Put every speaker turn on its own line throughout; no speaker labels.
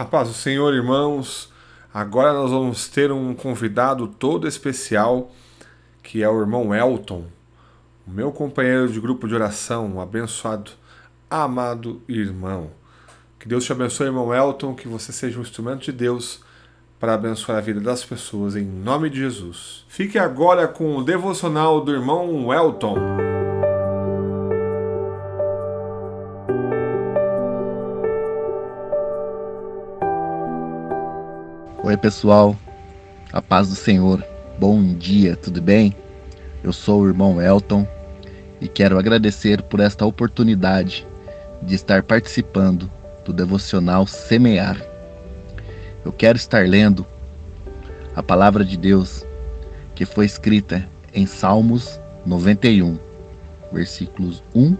A paz do Senhor, irmãos. Agora nós vamos ter um convidado todo especial, que é o irmão Elton, meu companheiro de grupo de oração, um abençoado, amado irmão. Que Deus te abençoe, irmão Elton, que você seja um instrumento de Deus para abençoar a vida das pessoas, em nome de Jesus. Fique agora com o devocional do irmão Elton.
Oi, pessoal. A paz do Senhor. Bom dia, tudo bem? Eu sou o irmão Elton e quero agradecer por esta oportunidade de estar participando do devocional Semear. Eu quero estar lendo a palavra de Deus que foi escrita em Salmos 91, versículos 1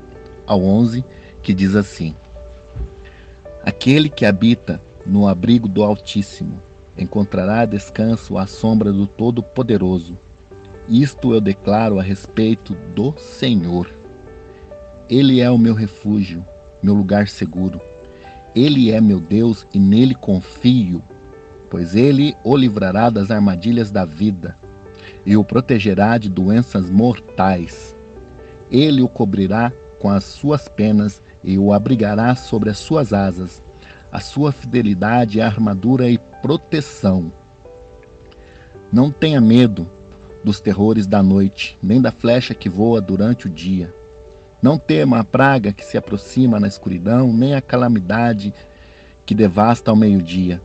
ao 11, que diz assim: Aquele que habita no abrigo do Altíssimo encontrará descanso à sombra do Todo-Poderoso. Isto eu declaro a respeito do Senhor. Ele é o meu refúgio, meu lugar seguro. Ele é meu Deus e nele confio, pois ele o livrará das armadilhas da vida e o protegerá de doenças mortais. Ele o cobrirá com as suas penas e o abrigará sobre as suas asas. A sua fidelidade é armadura e proteção. Não tenha medo dos terrores da noite, nem da flecha que voa durante o dia. Não tema a praga que se aproxima na escuridão, nem a calamidade que devasta ao meio-dia.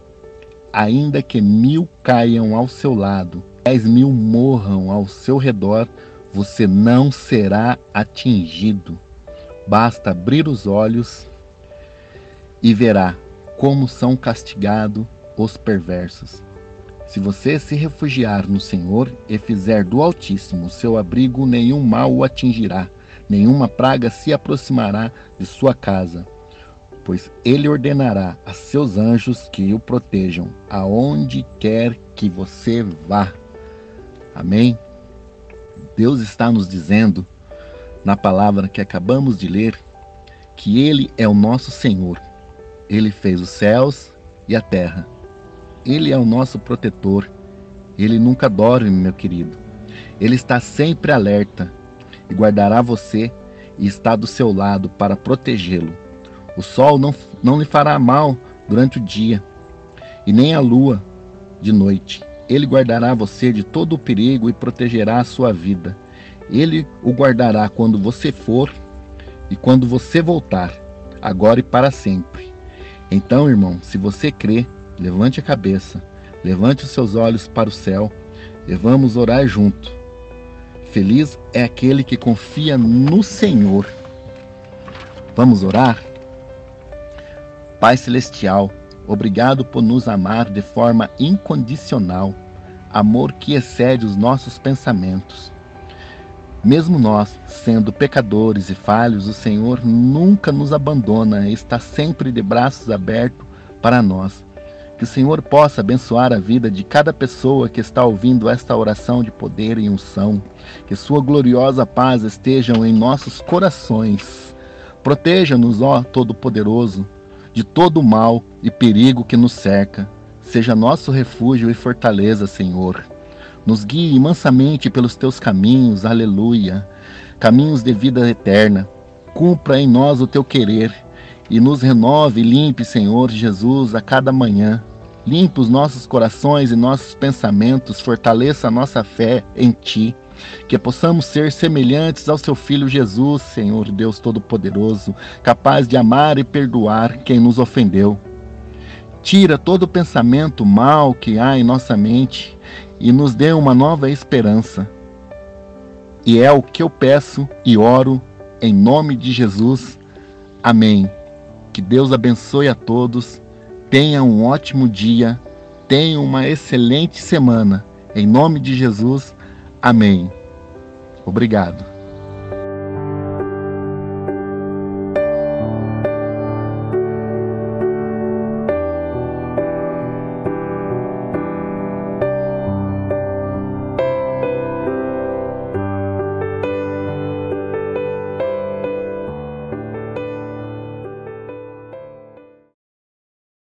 Ainda que mil caiam ao seu lado, dez mil morram ao seu redor, você não será atingido. Basta abrir os olhos e verá como são castigados os perversos. Se você se refugiar no Senhor e fizer do Altíssimo seu abrigo, nenhum mal o atingirá, nenhuma praga se aproximará de sua casa, pois ele ordenará a seus anjos que o protejam aonde quer que você vá. Amém? Deus está nos dizendo, na palavra que acabamos de ler, que Ele é o nosso Senhor. Ele fez os céus e a terra ele é o nosso protetor. Ele nunca dorme, meu querido. Ele está sempre alerta e guardará você e está do seu lado para protegê-lo. O sol não, não lhe fará mal durante o dia e nem a lua de noite. Ele guardará você de todo o perigo e protegerá a sua vida. Ele o guardará quando você for e quando você voltar, agora e para sempre. Então, irmão, se você crê, Levante a cabeça, levante os seus olhos para o céu e vamos orar junto. Feliz é aquele que confia no Senhor. Vamos orar? Pai Celestial, obrigado por nos amar de forma incondicional, amor que excede os nossos pensamentos. Mesmo nós, sendo pecadores e falhos, o Senhor nunca nos abandona está sempre de braços abertos para nós. Que o Senhor possa abençoar a vida de cada pessoa que está ouvindo esta oração de poder e unção. Que Sua gloriosa paz estejam em nossos corações. Proteja-nos, ó Todo-Poderoso, de todo mal e perigo que nos cerca. Seja nosso refúgio e fortaleza, Senhor. Nos guie mansamente pelos teus caminhos, aleluia. Caminhos de vida eterna. Cumpra em nós o teu querer e nos renove e limpe, Senhor Jesus, a cada manhã. Limpe os nossos corações e nossos pensamentos, fortaleça a nossa fé em Ti, que possamos ser semelhantes ao Seu Filho Jesus, Senhor Deus Todo-Poderoso, capaz de amar e perdoar quem nos ofendeu. Tira todo pensamento mal que há em nossa mente e nos dê uma nova esperança. E é o que eu peço e oro em nome de Jesus. Amém. Que Deus abençoe a todos. Tenha um ótimo dia. Tenha uma excelente semana. Em nome de Jesus. Amém. Obrigado.